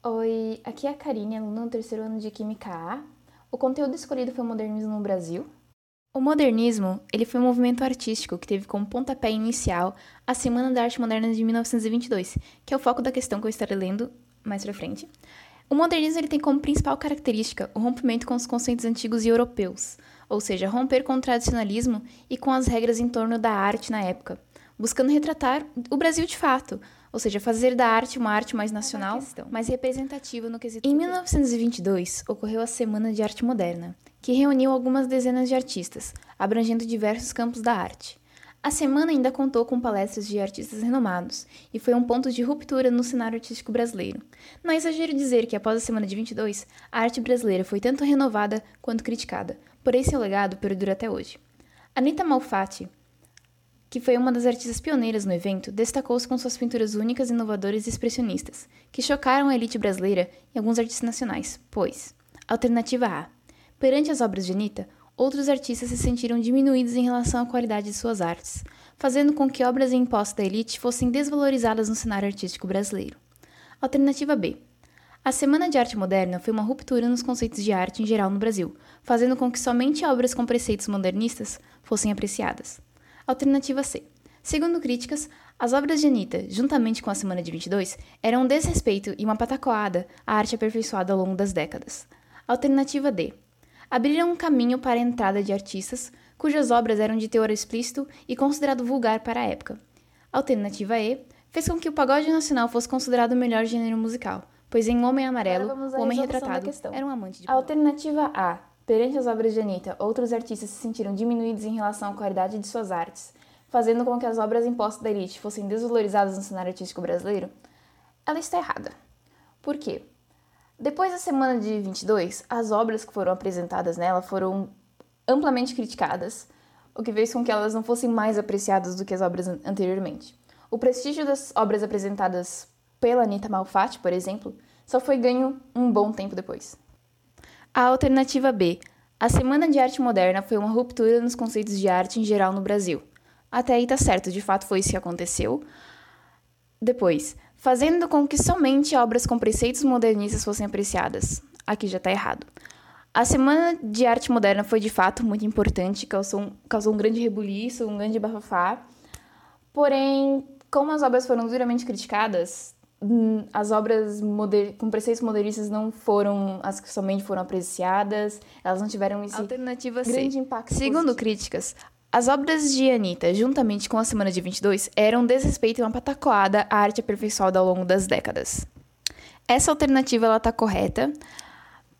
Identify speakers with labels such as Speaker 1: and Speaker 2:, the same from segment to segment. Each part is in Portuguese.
Speaker 1: Oi, aqui é a Karine, aluna do terceiro ano de Química A. O conteúdo escolhido foi o modernismo no Brasil. O modernismo, ele foi um movimento artístico que teve como pontapé inicial a Semana da Arte Moderna de 1922, que é o foco da questão que eu estarei lendo mais pra frente. O modernismo ele tem como principal característica o rompimento com os conceitos antigos e europeus, ou seja, romper com o tradicionalismo e com as regras em torno da arte na época, buscando retratar o Brasil de fato, ou seja, fazer da arte uma arte mais nacional, mais representativa no quesito. Em 1922, ocorreu a Semana de Arte Moderna, que reuniu algumas dezenas de artistas, abrangendo diversos campos da arte. A semana ainda contou com palestras de artistas renomados e foi um ponto de ruptura no cenário artístico brasileiro. Não é exagero dizer que após a semana de 22, a arte brasileira foi tanto renovada quanto criticada, porém seu legado perdura até hoje. Anita Malfatti, que foi uma das artistas pioneiras no evento, destacou-se com suas pinturas únicas, inovadoras e expressionistas, que chocaram a elite brasileira e alguns artistas nacionais, pois, alternativa A, perante as obras de Anitta, outros artistas se sentiram diminuídos em relação à qualidade de suas artes, fazendo com que obras em posse da elite fossem desvalorizadas no cenário artístico brasileiro. Alternativa B. A Semana de Arte Moderna foi uma ruptura nos conceitos de arte em geral no Brasil, fazendo com que somente obras com preceitos modernistas fossem apreciadas. Alternativa C. Segundo críticas, as obras de Anitta, juntamente com a Semana de 22, eram um desrespeito e uma patacoada à arte aperfeiçoada ao longo das décadas. Alternativa D. Abriram um caminho para a entrada de artistas cujas obras eram de teor explícito e considerado vulgar para a época. Alternativa E. Fez com que o pagode nacional fosse considerado o melhor gênero musical, pois em Homem Amarelo, o homem retratado era um amante de pagode. Alternativa A. Perante as obras de Anitta, outros artistas se sentiram diminuídos em relação à qualidade de suas artes, fazendo com que as obras impostas da elite fossem desvalorizadas no cenário artístico brasileiro, ela está errada. Por quê? Depois da semana de 22, as obras que foram apresentadas nela foram amplamente criticadas, o que fez com que elas não fossem mais apreciadas do que as obras anteriormente. O prestígio das obras apresentadas pela Anita Malfatti, por exemplo, só foi ganho um bom tempo depois. A alternativa B. A Semana de Arte Moderna foi uma ruptura nos conceitos de arte em geral no Brasil. Até aí tá certo, de fato foi isso que aconteceu. Depois, fazendo com que somente obras com preceitos modernistas fossem apreciadas. Aqui já tá errado. A Semana de Arte Moderna foi de fato muito importante, causou um, causou um grande rebuliço, um grande bafafá. Porém, como as obras foram duramente criticadas, as obras moder... com preceitos modernistas não foram as que somente foram apreciadas, elas não tiveram esse
Speaker 2: Alternativa
Speaker 1: grande
Speaker 2: C.
Speaker 1: impacto.
Speaker 2: Segundo
Speaker 1: positivo.
Speaker 2: críticas, as obras de Anitta, juntamente com a Semana de 22, eram um desrespeito e uma patacoada à arte aperfeiçoada ao longo das décadas. Essa alternativa ela tá correta,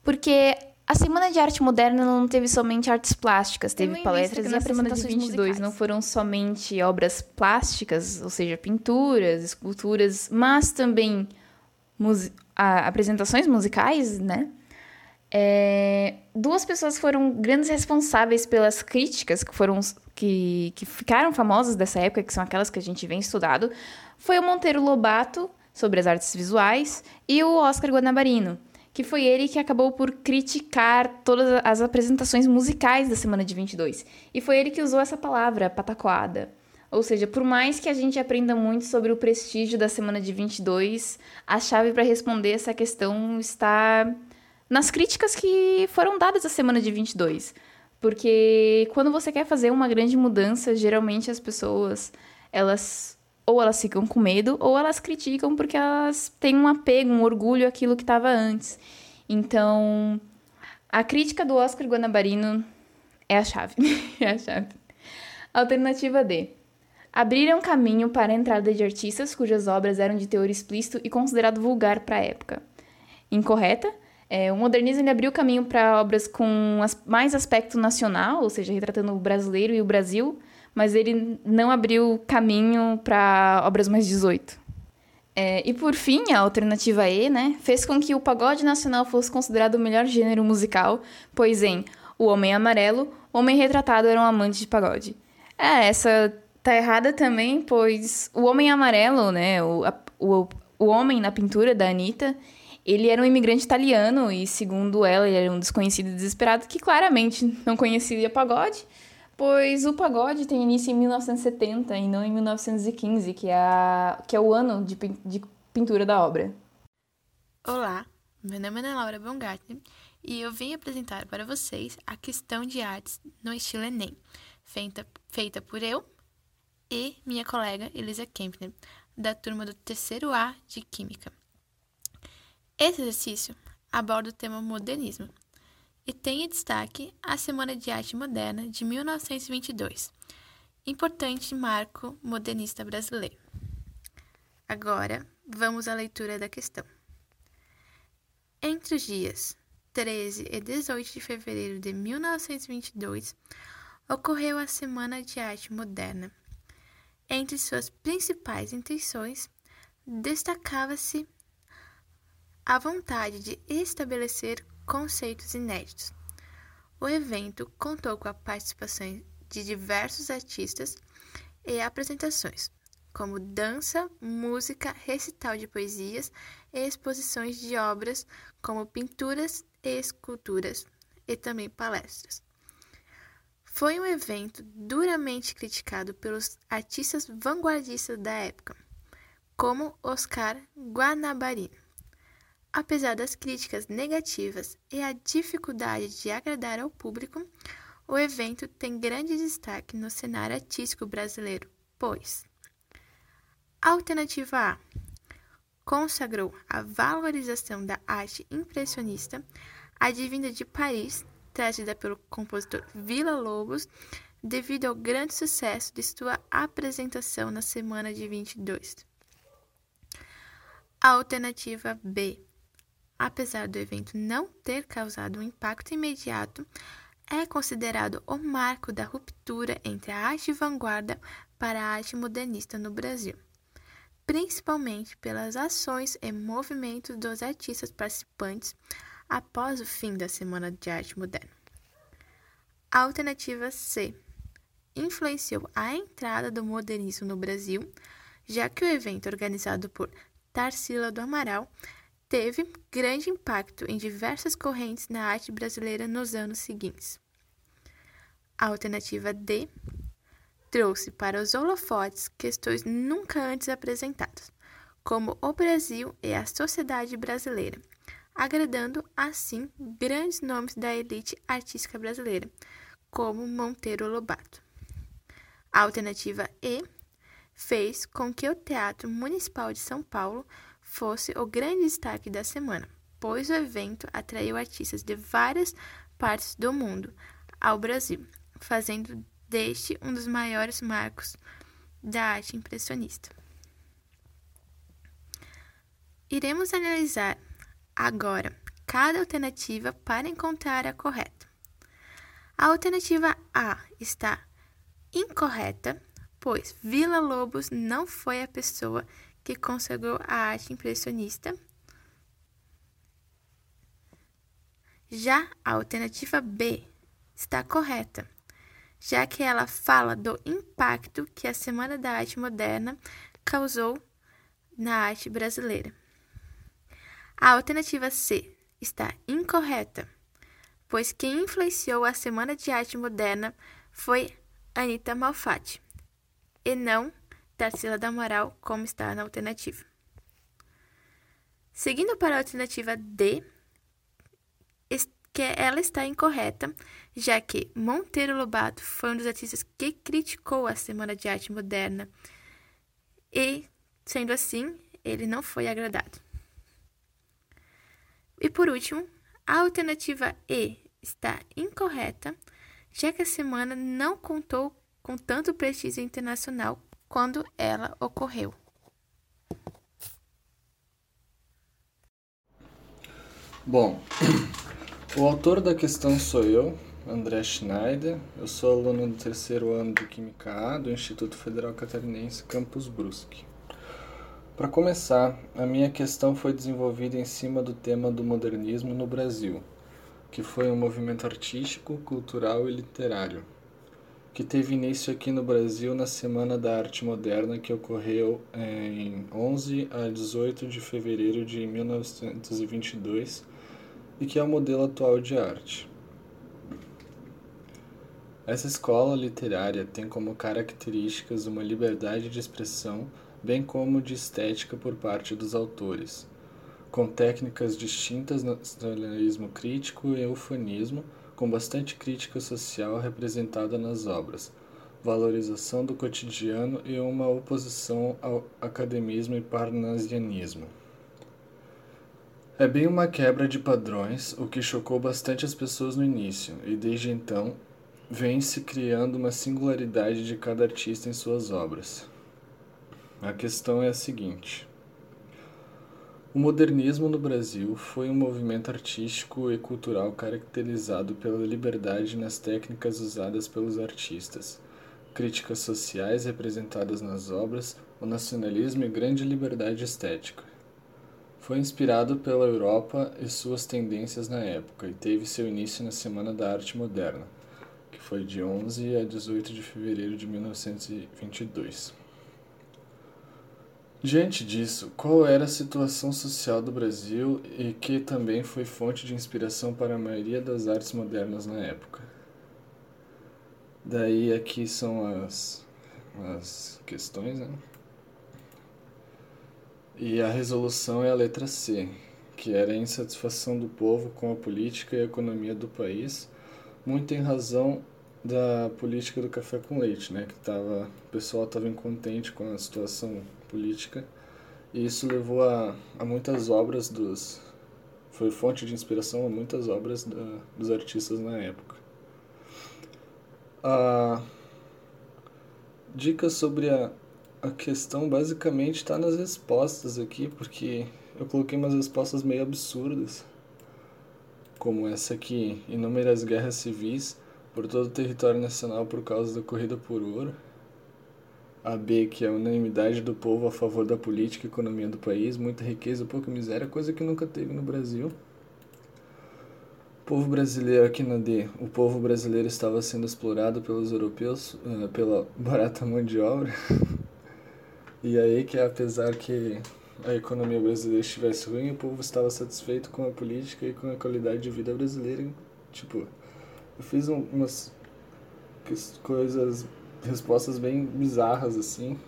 Speaker 2: porque a Semana de Arte Moderna não teve somente artes plásticas, teve
Speaker 1: em
Speaker 2: palestras e
Speaker 1: Semana de
Speaker 2: apresentações
Speaker 1: 22
Speaker 2: musicais.
Speaker 1: não
Speaker 2: foram somente obras plásticas, ou seja, pinturas, esculturas, mas também musi- a- apresentações musicais, né? É, duas pessoas foram grandes responsáveis pelas críticas que foram que, que ficaram famosas dessa época, que são aquelas que a gente vem estudado, foi o Monteiro Lobato sobre as artes visuais e o Oscar Guanabarino, que foi ele que acabou por criticar todas as apresentações musicais da semana de 22. E foi ele que usou essa palavra, patacoada. Ou seja, por mais que a gente aprenda muito sobre o prestígio da semana de 22, a chave para responder essa questão está nas críticas que foram dadas à semana de 22. Porque quando você quer fazer uma grande mudança, geralmente as pessoas, elas ou elas ficam com medo ou elas criticam porque elas têm um apego, um orgulho àquilo que estava antes. Então, a crítica do Oscar Guanabarino é a chave. é a chave. Alternativa D. Abriram caminho para a entrada de artistas cujas obras eram de teor explícito e considerado vulgar para a época. Incorreta? É, o modernismo ele abriu caminho para obras com as- mais aspecto nacional, ou seja, retratando o brasileiro e o Brasil, mas ele não abriu caminho para obras mais 18. É, e por fim, a alternativa E, né, fez com que o pagode nacional fosse considerado o melhor gênero musical, pois em O Homem Amarelo, homem retratado era um amante de pagode. É, essa tá errada também, pois o Homem Amarelo, né, o, a- o, o homem na pintura da Anitta, ele era um imigrante italiano e, segundo ela, ele era um desconhecido desesperado que claramente não conhecia pagode, pois o pagode tem início em 1970 e não em 1915, que é, que é o ano de, de pintura da obra.
Speaker 3: Olá, meu nome é Ana Laura Baumgartner e eu vim apresentar para vocês a questão de artes no estilo Enem, feita, feita por eu e minha colega Elisa Kempner, da turma do terceiro A de Química. Esse exercício aborda o tema modernismo e tem em destaque a Semana de Arte Moderna de 1922, importante marco modernista brasileiro. Agora, vamos à leitura da questão. Entre os dias 13 e 18 de fevereiro de 1922, ocorreu a Semana de Arte Moderna. Entre suas principais intenções, destacava-se a vontade de estabelecer conceitos inéditos. O evento contou com a participação de diversos artistas e apresentações, como dança, música, recital de poesias e exposições de obras como pinturas e esculturas, e também palestras. Foi um evento duramente criticado pelos artistas vanguardistas da época, como Oscar Guanabara. Apesar das críticas negativas e a dificuldade de agradar ao público, o evento tem grande destaque no cenário artístico brasileiro, pois Alternativa A consagrou a valorização da arte impressionista, advinda de Paris, trazida pelo compositor Vila Lobos, devido ao grande sucesso de sua apresentação na semana de 22. A alternativa B. Apesar do evento não ter causado um impacto imediato, é considerado o marco da ruptura entre a arte vanguarda para a arte modernista no Brasil principalmente pelas ações e movimentos dos artistas participantes após o fim da Semana de Arte Moderna. A alternativa C influenciou a entrada do modernismo no Brasil, já que o evento organizado por Tarsila do Amaral teve grande impacto em diversas correntes na arte brasileira nos anos seguintes. A alternativa D trouxe para os holofotes questões nunca antes apresentadas, como o Brasil e a sociedade brasileira, agradando assim grandes nomes da elite artística brasileira, como Monteiro Lobato. A alternativa E fez com que o Teatro Municipal de São Paulo fosse o grande destaque da semana, pois o evento atraiu artistas de várias partes do mundo ao Brasil, fazendo deste um dos maiores marcos da arte impressionista. Iremos analisar agora cada alternativa para encontrar a correta. A alternativa A está incorreta, pois Vila Lobos não foi a pessoa que consagrou a arte impressionista. Já a alternativa B está correta, já que ela fala do impacto que a Semana da Arte Moderna causou na arte brasileira. A alternativa C está incorreta, pois quem influenciou a Semana de Arte Moderna foi Anita Malfatti, e não Tarsila da Amaral, como está na alternativa. Seguindo para a alternativa D, que ela está incorreta, já que Monteiro Lobato foi um dos artistas que criticou a Semana de Arte Moderna e, sendo assim, ele não foi agradado. E por último, a alternativa E está incorreta, já que a semana não contou com tanto prestígio internacional quando ela ocorreu.
Speaker 4: Bom, o autor da questão sou eu, André Schneider. Eu sou aluno do terceiro ano de Química A do Instituto Federal Catarinense Campus Brusque. Para começar, a minha questão foi desenvolvida em cima do tema do modernismo no Brasil, que foi um movimento artístico, cultural e literário, que teve início aqui no Brasil na Semana da Arte Moderna, que ocorreu em 11 a 18 de fevereiro de 1922 e que é o modelo atual de arte. Essa escola literária tem como características uma liberdade de expressão, bem como de estética por parte dos autores, com técnicas distintas no nacionalismo crítico e eufanismo, com bastante crítica social representada nas obras, valorização do cotidiano e uma oposição ao academismo e parnasianismo. É bem uma quebra de padrões, o que chocou bastante as pessoas no início, e desde então vem se criando uma singularidade de cada artista em suas obras. A questão é a seguinte: o modernismo no Brasil foi um movimento artístico e cultural caracterizado pela liberdade nas técnicas usadas pelos artistas, críticas sociais representadas nas obras, o nacionalismo e grande liberdade estética. Foi inspirado pela Europa e suas tendências na época e teve seu início na Semana da Arte Moderna que foi de 11 a 18 de fevereiro de 1922. Diante disso, qual era a situação social do Brasil e que também foi fonte de inspiração para a maioria das artes modernas na época? Daí aqui são as, as questões, né? E a resolução é a letra C, que era a insatisfação do povo com a política e a economia do país muito em razão da política do café com leite, né? Que tava, o pessoal estava incontente com a situação política e isso levou a, a muitas obras dos foi fonte de inspiração a muitas obras da, dos artistas na época. A dica sobre a, a questão basicamente está nas respostas aqui, porque eu coloquei umas respostas meio absurdas como essa aqui, inúmeras guerras civis por todo o território nacional por causa da corrida por ouro. A B, que é a unanimidade do povo a favor da política e economia do país, muita riqueza, pouca miséria, coisa que nunca teve no Brasil. O povo brasileiro, aqui na D, o povo brasileiro estava sendo explorado pelos europeus uh, pela barata mão de obra. e aí que apesar que a economia brasileira estivesse ruim, o povo estava satisfeito com a política e com a qualidade de vida brasileira. Tipo, eu fiz um, umas coisas, respostas bem bizarras assim.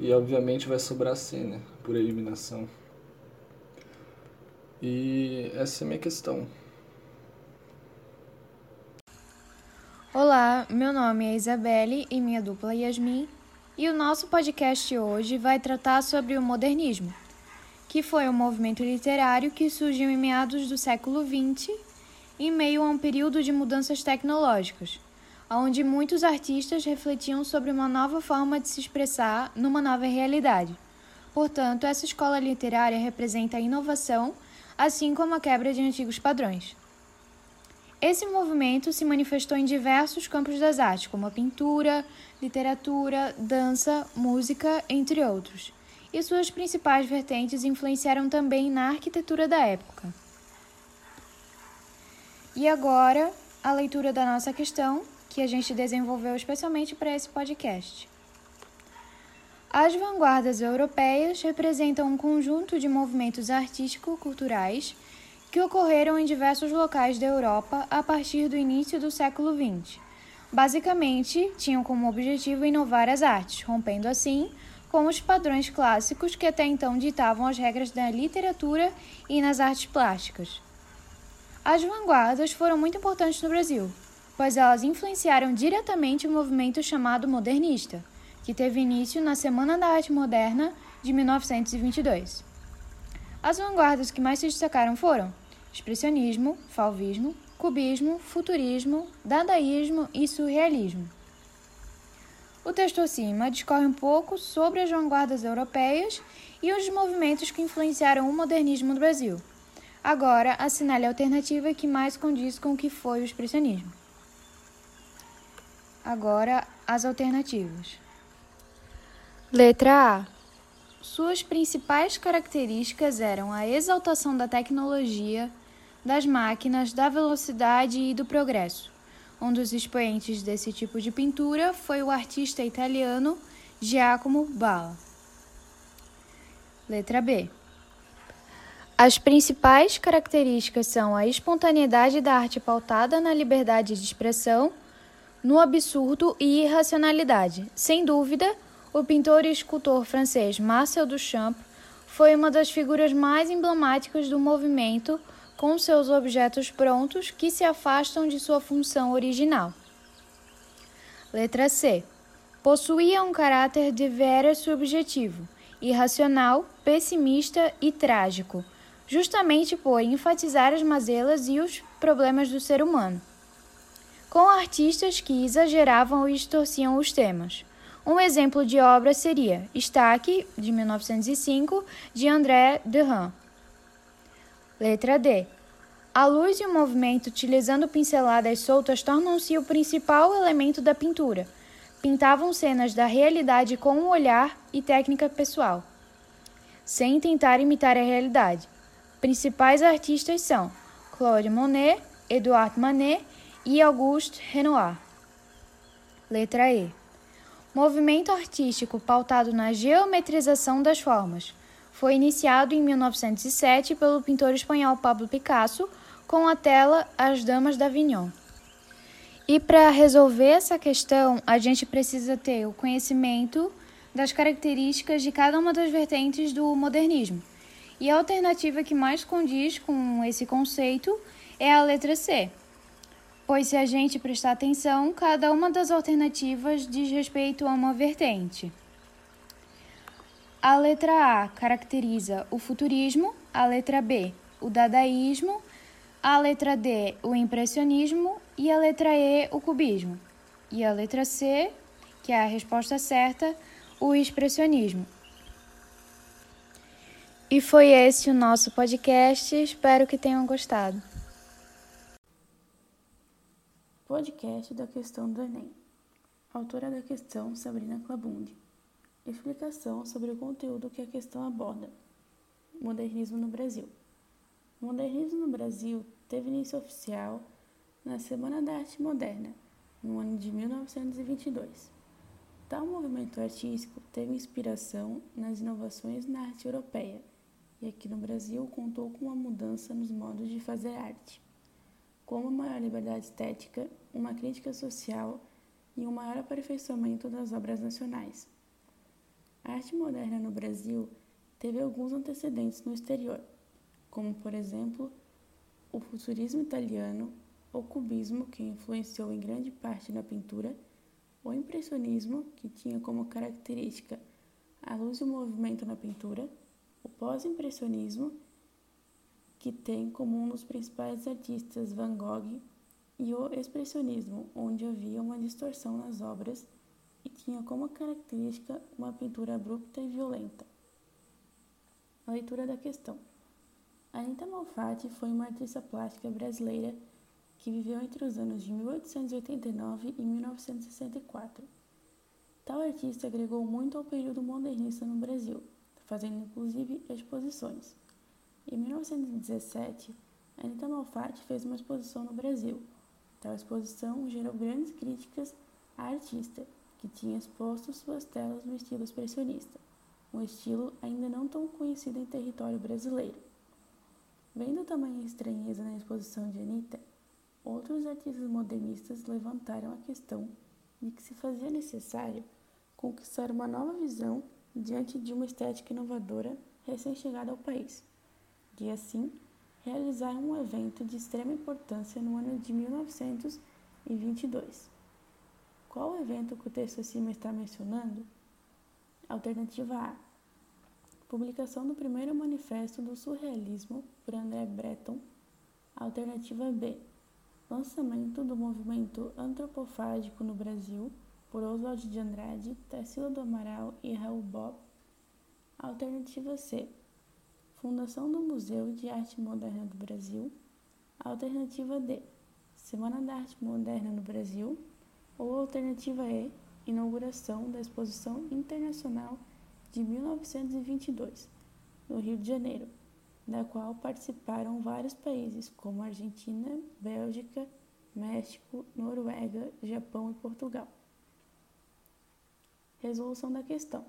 Speaker 4: E obviamente vai sobrar C, né? Por eliminação. E essa é a minha questão.
Speaker 5: Olá, meu nome é Isabelle e minha dupla Yasmin e o nosso podcast hoje vai tratar sobre o modernismo, que foi um movimento literário que surgiu em meados do século XX, em meio a um período de mudanças tecnológicas, onde muitos artistas refletiam sobre uma nova forma de se expressar numa nova realidade. Portanto, essa escola literária representa a inovação, assim como a quebra de antigos padrões. Esse movimento se manifestou em diversos campos das artes, como a pintura, literatura, dança, música, entre outros, e suas principais vertentes influenciaram também na arquitetura da época. E agora, a leitura da nossa questão, que a gente desenvolveu especialmente para esse podcast. As vanguardas europeias representam um conjunto de movimentos artístico-culturais que ocorreram em diversos locais da Europa a partir do início do século XX. Basicamente, tinham como objetivo inovar as artes, rompendo assim com os padrões clássicos que até então ditavam as regras da literatura e nas artes plásticas. As vanguardas foram muito importantes no Brasil, pois elas influenciaram diretamente o movimento chamado modernista, que teve início na Semana da Arte Moderna de 1922. As vanguardas que mais se destacaram foram expressionismo, fauvismo, cubismo, futurismo, dadaísmo e surrealismo. O texto acima discorre um pouco sobre as vanguardas europeias e os movimentos que influenciaram o modernismo no Brasil. Agora, assinale a alternativa que mais condiz com o que foi o expressionismo. Agora, as alternativas. Letra A. Suas principais características eram a exaltação da tecnologia, das máquinas, da velocidade e do progresso. Um dos expoentes desse tipo de pintura foi o artista italiano Giacomo Balla. Letra B. As principais características são a espontaneidade da arte pautada na liberdade de expressão, no absurdo e irracionalidade. Sem dúvida, o pintor e escultor francês Marcel Duchamp foi uma das figuras mais emblemáticas do movimento, com seus objetos prontos que se afastam de sua função original. Letra C. Possuía um caráter de veras subjetivo, irracional, pessimista e trágico, justamente por enfatizar as mazelas e os problemas do ser humano, com artistas que exageravam ou distorciam os temas. Um exemplo de obra seria Estaque, de 1905, de André Derrand. Letra D. A luz e o movimento utilizando pinceladas soltas tornam-se o principal elemento da pintura. Pintavam cenas da realidade com um olhar e técnica pessoal, sem tentar imitar a realidade. Principais artistas são Claude Monet, Edouard Manet e Auguste Renoir. Letra E. Movimento artístico pautado na geometrização das formas. Foi iniciado em 1907 pelo pintor espanhol Pablo Picasso com a tela As Damas da Avignon. E para resolver essa questão, a gente precisa ter o conhecimento das características de cada uma das vertentes do modernismo. E a alternativa que mais condiz com esse conceito é a letra C, pois se a gente prestar atenção, cada uma das alternativas diz respeito a uma vertente. A letra A caracteriza o futurismo, a letra B, o dadaísmo, a letra D, o impressionismo e a letra E, o cubismo. E a letra C, que é a resposta certa, o expressionismo. E foi esse o nosso podcast. Espero que tenham gostado.
Speaker 6: Podcast da questão do Enem. Autora da questão Sabrina Clabundi. Explicação sobre o conteúdo que a questão aborda. Modernismo no Brasil. O modernismo no Brasil teve início oficial na Semana da Arte Moderna, no ano de 1922. Tal movimento artístico teve inspiração nas inovações na arte europeia e aqui no Brasil contou com uma mudança nos modos de fazer arte com uma maior liberdade estética, uma crítica social e um maior aperfeiçoamento das obras nacionais. A arte moderna no Brasil teve alguns antecedentes no exterior, como, por exemplo, o futurismo italiano, o cubismo, que influenciou em grande parte na pintura, o impressionismo, que tinha como característica a luz e o movimento na pintura, o pós-impressionismo, que tem como um dos principais artistas Van Gogh, e o expressionismo, onde havia uma distorção nas obras e tinha como característica uma pintura abrupta e violenta. A leitura da questão. Anita Malfatti foi uma artista plástica brasileira que viveu entre os anos de 1889 e 1964. Tal artista agregou muito ao período modernista no Brasil, fazendo inclusive exposições. Em 1917, Anita Malfatti fez uma exposição no Brasil. Tal exposição gerou grandes críticas à artista, que tinha exposto suas telas no estilo expressionista, um estilo ainda não tão conhecido em território brasileiro. Vendo tamanha estranheza na exposição de Anita, outros artistas modernistas levantaram a questão de que se fazia necessário conquistar uma nova visão diante de uma estética inovadora recém-chegada ao país e assim realizar um evento de extrema importância no ano de 1922. Qual evento que o texto acima está mencionando? Alternativa A. Publicação do primeiro manifesto do surrealismo por André Breton. Alternativa B. Lançamento do movimento antropofágico no Brasil por Oswald de Andrade, Tarsila do Amaral e Raul Bob. Alternativa C Fundação do Museu de Arte Moderna do Brasil. Alternativa D. Semana da Arte Moderna no Brasil. Ou alternativa E. Inauguração da Exposição Internacional de 1922, no Rio de Janeiro, da qual participaram vários países como Argentina, Bélgica, México, Noruega, Japão e Portugal. Resolução da questão.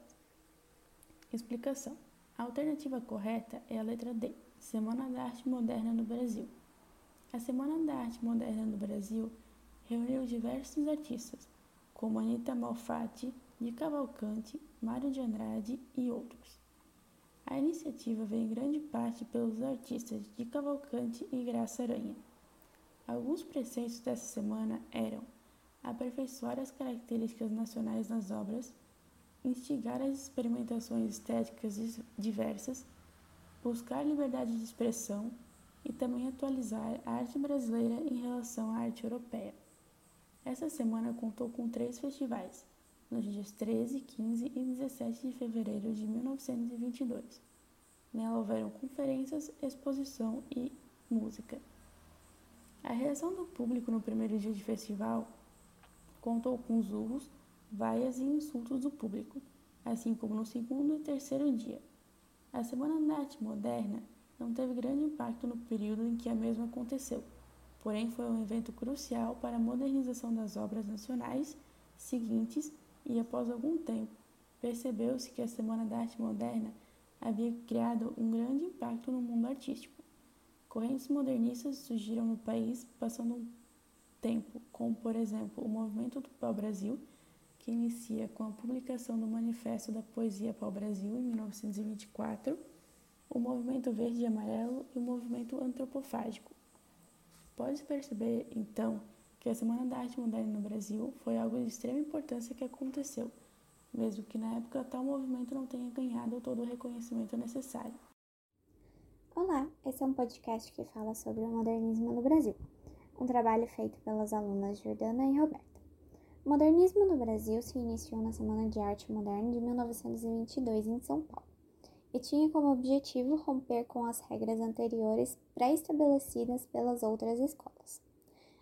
Speaker 6: Explicação. A alternativa correta é a letra D, Semana da Arte Moderna no Brasil. A Semana da Arte Moderna no Brasil reuniu diversos artistas, como Anita Malfatti, de Cavalcante, Mário de Andrade e outros. A iniciativa veio em grande parte pelos artistas de Cavalcante e Graça Aranha. Alguns preceitos dessa semana eram aperfeiçoar as características nacionais nas obras, instigar as experimentações estéticas diversas, buscar liberdade de expressão e também atualizar a arte brasileira em relação à arte europeia. Essa semana contou com três festivais, nos dias 13, 15 e 17 de fevereiro de 1922. Nela houveram conferências, exposição e música. A reação do público no primeiro dia de festival contou com urros, vaias e insultos do público, assim como no segundo e terceiro dia. A Semana Arte Moderna não teve grande impacto no período em que a mesma aconteceu, porém foi um evento crucial para a modernização das obras nacionais seguintes e após algum tempo, percebeu-se que a Semana da Arte Moderna havia criado um grande impacto no mundo artístico. Correntes modernistas surgiram no país, passando um tempo, como por exemplo o Movimento do Pau-Brasil, que inicia com a publicação do Manifesto da Poesia Pau-Brasil em 1924, o Movimento Verde e Amarelo e o Movimento Antropofágico. Pode-se perceber, então, que a Semana da Arte Moderna no Brasil foi algo de extrema importância que aconteceu, mesmo que na época tal movimento não tenha ganhado todo o reconhecimento necessário.
Speaker 7: Olá, esse é um podcast que fala sobre o modernismo no Brasil, um trabalho feito pelas alunas Jordana e Roberta. O modernismo no Brasil se iniciou na Semana de Arte Moderna de 1922 em São Paulo e tinha como objetivo romper com as regras anteriores pré-estabelecidas pelas outras escolas.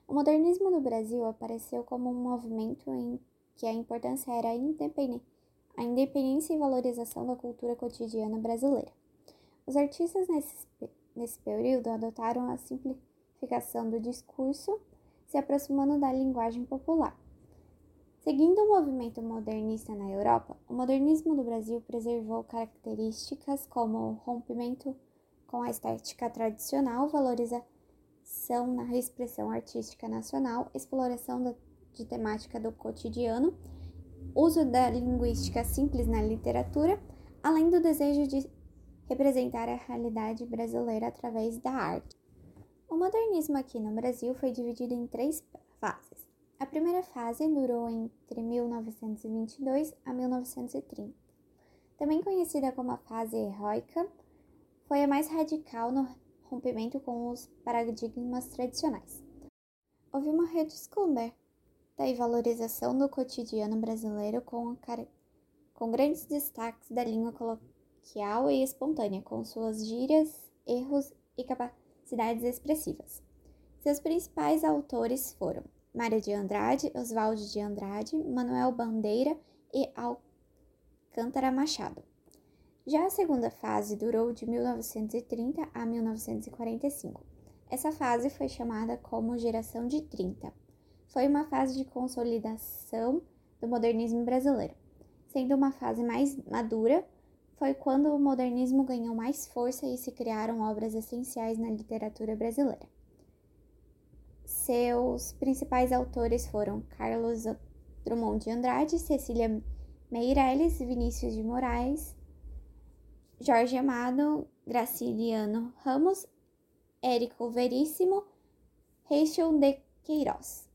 Speaker 7: O modernismo no Brasil apareceu como um movimento em que a importância era a independência, e valorização da cultura cotidiana brasileira. Os artistas nesse, nesse período adotaram a simplificação do discurso, se aproximando da linguagem popular. Seguindo o movimento modernista na Europa, o modernismo do Brasil preservou características como o rompimento com a estética tradicional, valorização na expressão artística nacional, exploração de temática do cotidiano, uso da linguística simples na literatura, além do desejo de representar a realidade brasileira através da arte. O modernismo aqui no Brasil foi dividido em três fases. A primeira fase durou entre 1922 a 1930. Também conhecida como a fase heróica, foi a mais radical no rompimento com os paradigmas tradicionais. Houve uma redescoberta e valorização do cotidiano brasileiro com, com grandes destaques da língua coloquial e espontânea, com suas gírias, erros e capacidades expressivas. Seus principais autores foram Mário de Andrade, Oswaldo de Andrade, Manuel Bandeira e Alcântara Machado. Já a segunda fase durou de 1930 a 1945. Essa fase foi chamada como Geração de 30. Foi uma fase de consolidação do modernismo brasileiro. Sendo uma fase mais madura, foi quando o modernismo ganhou mais força e se criaram obras essenciais na literatura brasileira. Seus principais autores foram Carlos Drummond de Andrade, Cecília Meirelles, Vinícius de Moraes, Jorge Amado, Graciliano Ramos, Érico Veríssimo, Rachel de Queiroz.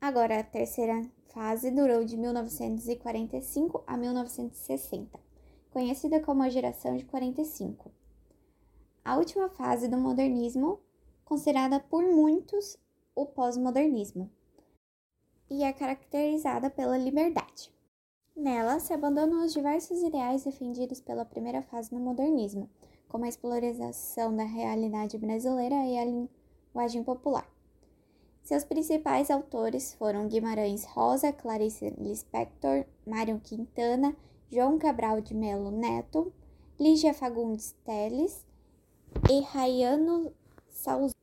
Speaker 7: Agora, a terceira fase durou de 1945 a 1960, conhecida como a geração de 45. A última fase do modernismo, considerada por muitos o pós-modernismo, e é caracterizada pela liberdade. Nela se abandonam os diversos ideais defendidos pela primeira fase no modernismo, como a exploração da realidade brasileira e a linguagem popular. Seus principais autores foram Guimarães Rosa, Clarice Lispector, Mário Quintana, João Cabral de Melo Neto, Lígia Fagundes Teles e Raiano Salz.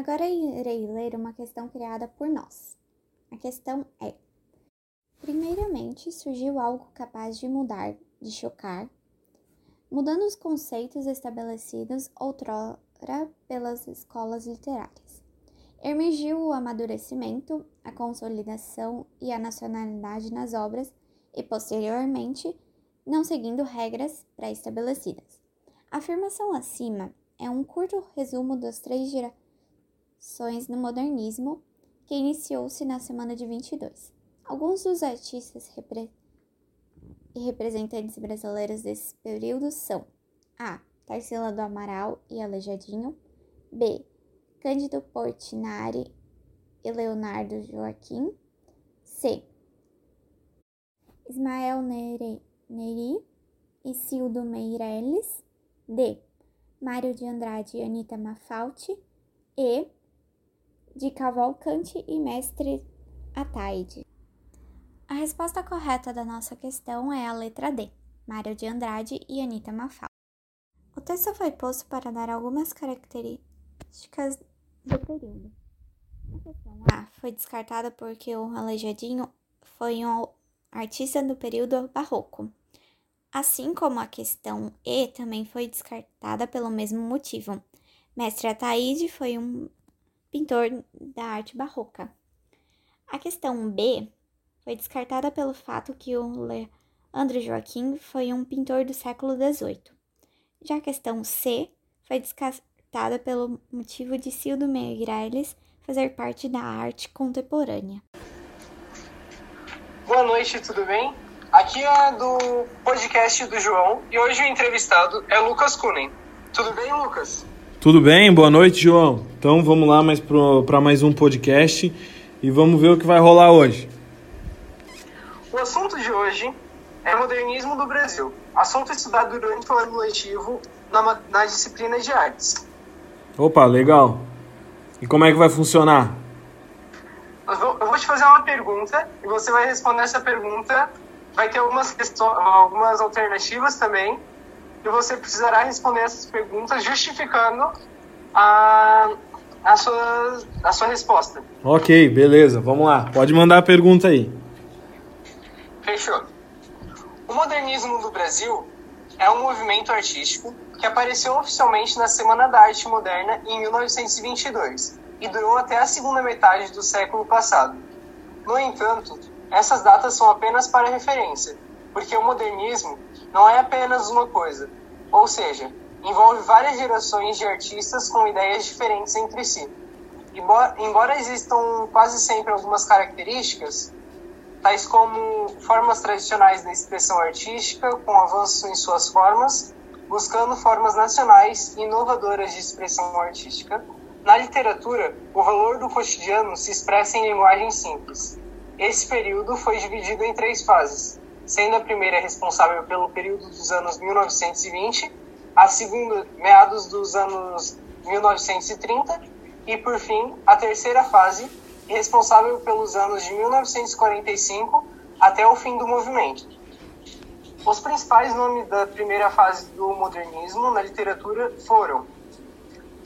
Speaker 7: Agora irei ler uma questão criada por nós. A questão é: Primeiramente, surgiu algo capaz de mudar, de chocar, mudando os conceitos estabelecidos outrora pelas escolas literárias. Emergiu o amadurecimento, a consolidação e a nacionalidade nas obras, e posteriormente, não seguindo regras pré-estabelecidas. A afirmação acima é um curto resumo das três gerações no modernismo que iniciou-se na semana de 22. Alguns dos artistas repre e representantes brasileiros desse período são A. Tarsila do Amaral e Aleijadinho B. Cândido Portinari e Leonardo Joaquim C. Ismael Neri, Neri e Cildo Meirelles D. Mário de Andrade e Anita Mafalti E. De Cavalcante e Mestre Ataide. A resposta correta da nossa questão é a letra D, Mário de Andrade e Anita Mafalda. O texto foi posto para dar algumas características do período. A questão A foi descartada porque o Aleijadinho foi um artista do período barroco, assim como a questão E também foi descartada pelo mesmo motivo. Mestre Ataíde foi um pintor da arte barroca. A questão B foi descartada pelo fato que o Leandro Joaquim foi um pintor do século XVIII. Já a questão C foi descartada pelo motivo de Cildo Meirelles fazer parte da arte contemporânea.
Speaker 8: Boa noite, tudo bem? Aqui é do podcast do João e hoje o entrevistado é Lucas Kunen. Tudo bem, Lucas?
Speaker 9: Tudo bem, boa noite, João. Então vamos lá mais para mais um podcast e vamos ver o que vai rolar hoje.
Speaker 8: O assunto de hoje é modernismo do Brasil, assunto estudado durante o ano letivo na, na disciplina de artes.
Speaker 9: Opa, legal. E como é que vai funcionar?
Speaker 8: Eu vou, eu vou te fazer uma pergunta e você vai responder essa pergunta. Vai ter algumas, questões, algumas alternativas também. E você precisará responder essas perguntas justificando a, a, sua, a sua resposta.
Speaker 9: Ok, beleza. Vamos lá. Pode mandar a pergunta aí.
Speaker 8: Fechou. O modernismo do Brasil é um movimento artístico que apareceu oficialmente na Semana da Arte Moderna em 1922 e durou até a segunda metade do século passado. No entanto, essas datas são apenas para referência, porque o modernismo não é apenas uma coisa, ou seja, envolve várias gerações de artistas com ideias diferentes entre si. Embora existam quase sempre algumas características, tais como formas tradicionais da expressão artística, com avanço em suas formas, buscando formas nacionais e inovadoras de expressão artística. Na literatura, o valor do cotidiano se expressa em linguagem simples. Esse período foi dividido em três fases, sendo a primeira responsável pelo período dos anos 1920, a segunda, meados dos anos 1930, e, por fim, a terceira fase, responsável pelos anos de 1945 até o fim do movimento. Os principais nomes da primeira fase do modernismo na literatura foram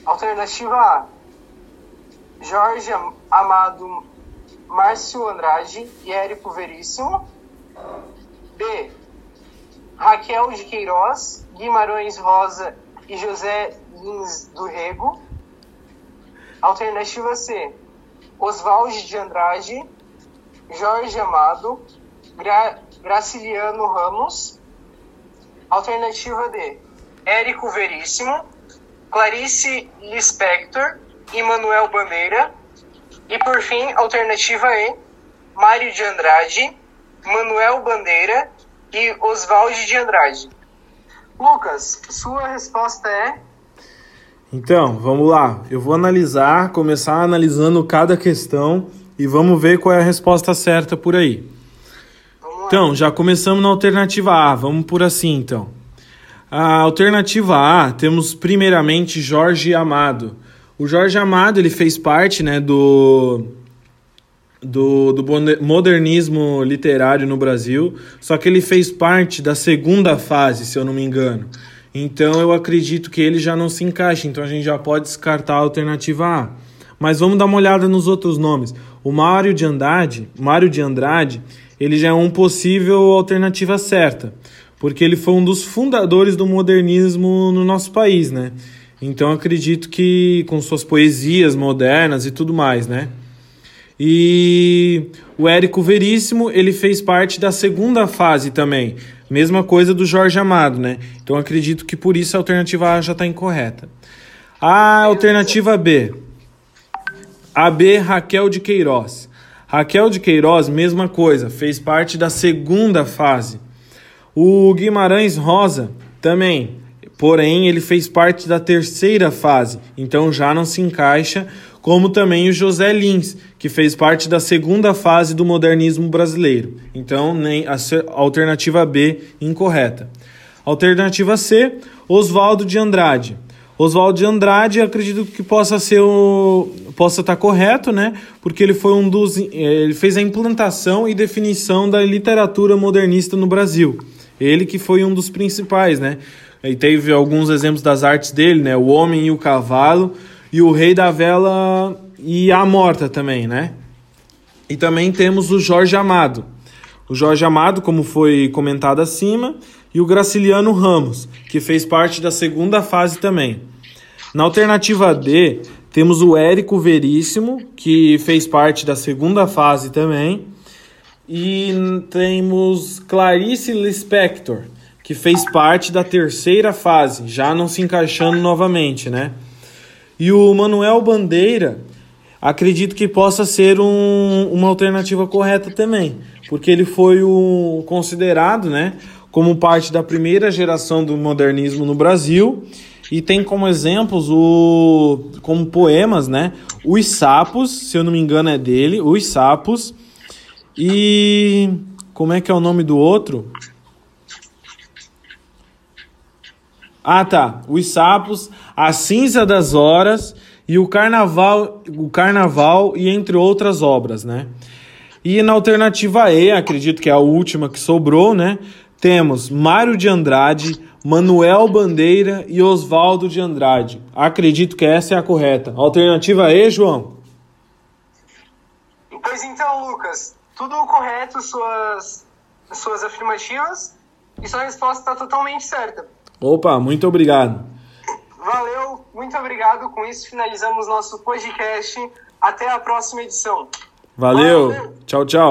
Speaker 8: Alternativa A Jorge Amado Márcio Andrade e Érico Veríssimo B. Raquel de Queiroz, Guimarães Rosa e José Lins do Rego. Alternativa C. Oswaldo de Andrade, Jorge Amado, Gra Graciliano Ramos. Alternativa D, Érico Veríssimo, Clarice Lispector e Manuel Bandeira. E por fim, alternativa E, Mário de Andrade, Manuel Bandeira e Oswaldo de Andrade. Lucas, sua resposta é
Speaker 9: então, vamos lá. Eu vou analisar, começar analisando cada questão e vamos ver qual é a resposta certa por aí. Então, já começamos na alternativa A. Vamos por assim, então. A alternativa A, temos primeiramente Jorge Amado. O Jorge Amado, ele fez parte, né, do do, do modernismo literário no Brasil, só que ele fez parte da segunda fase, se eu não me engano. Então eu acredito que ele já não se encaixa, então a gente já pode descartar a alternativa A. Mas vamos dar uma olhada nos outros nomes. O Mário de Andrade, Mário de Andrade, ele já é um possível alternativa certa, porque ele foi um dos fundadores do modernismo no nosso país, né? Então acredito que com suas poesias modernas e tudo mais, né? E o Érico Veríssimo, ele fez parte da segunda fase também, Mesma coisa do Jorge Amado, né? Então acredito que por isso a alternativa A já está incorreta. A alternativa B. A B, Raquel de Queiroz. Raquel de Queiroz, mesma coisa, fez parte da segunda fase. O Guimarães Rosa também, porém ele fez parte da terceira fase, então já não se encaixa, como também o José Lins, que fez parte da segunda fase do modernismo brasileiro. Então, nem a alternativa B incorreta. Alternativa C, Oswaldo de Andrade. Oswaldo de Andrade, acredito que possa ser o possa estar correto, né? Porque ele foi um dos ele fez a implantação e definição da literatura modernista no Brasil. Ele que foi um dos principais, né? E teve alguns exemplos das artes dele, né? O Homem e o Cavalo e o Rei da Vela e a Morta também, né? E também temos o Jorge Amado. O Jorge Amado, como foi comentado acima, e o Graciliano Ramos, que fez parte da segunda fase também. Na alternativa D, temos o Érico Veríssimo, que fez parte da segunda fase também. E temos Clarice Lispector, que fez parte da terceira fase, já não se encaixando novamente, né? E o Manuel Bandeira, acredito que possa ser um, uma alternativa correta também, porque ele foi o considerado, né, como parte da primeira geração do modernismo no Brasil e tem como exemplos o como poemas, né? Os Sapos, se eu não me engano é dele, Os Sapos. E como é que é o nome do outro? Ah, tá. Os Sapos, A Cinza das Horas e o Carnaval, o Carnaval e entre outras obras, né? E na alternativa E, acredito que é a última que sobrou, né? temos Mário de Andrade, Manuel Bandeira e Oswaldo de Andrade. Acredito que essa é a correta. Alternativa E, João?
Speaker 8: Pois então, Lucas, tudo correto, suas, suas afirmativas, e sua resposta está totalmente certa.
Speaker 9: Opa, muito obrigado.
Speaker 8: Valeu, muito obrigado. Com isso, finalizamos nosso podcast. Até a próxima edição.
Speaker 9: Valeu. Valeu. Tchau, tchau.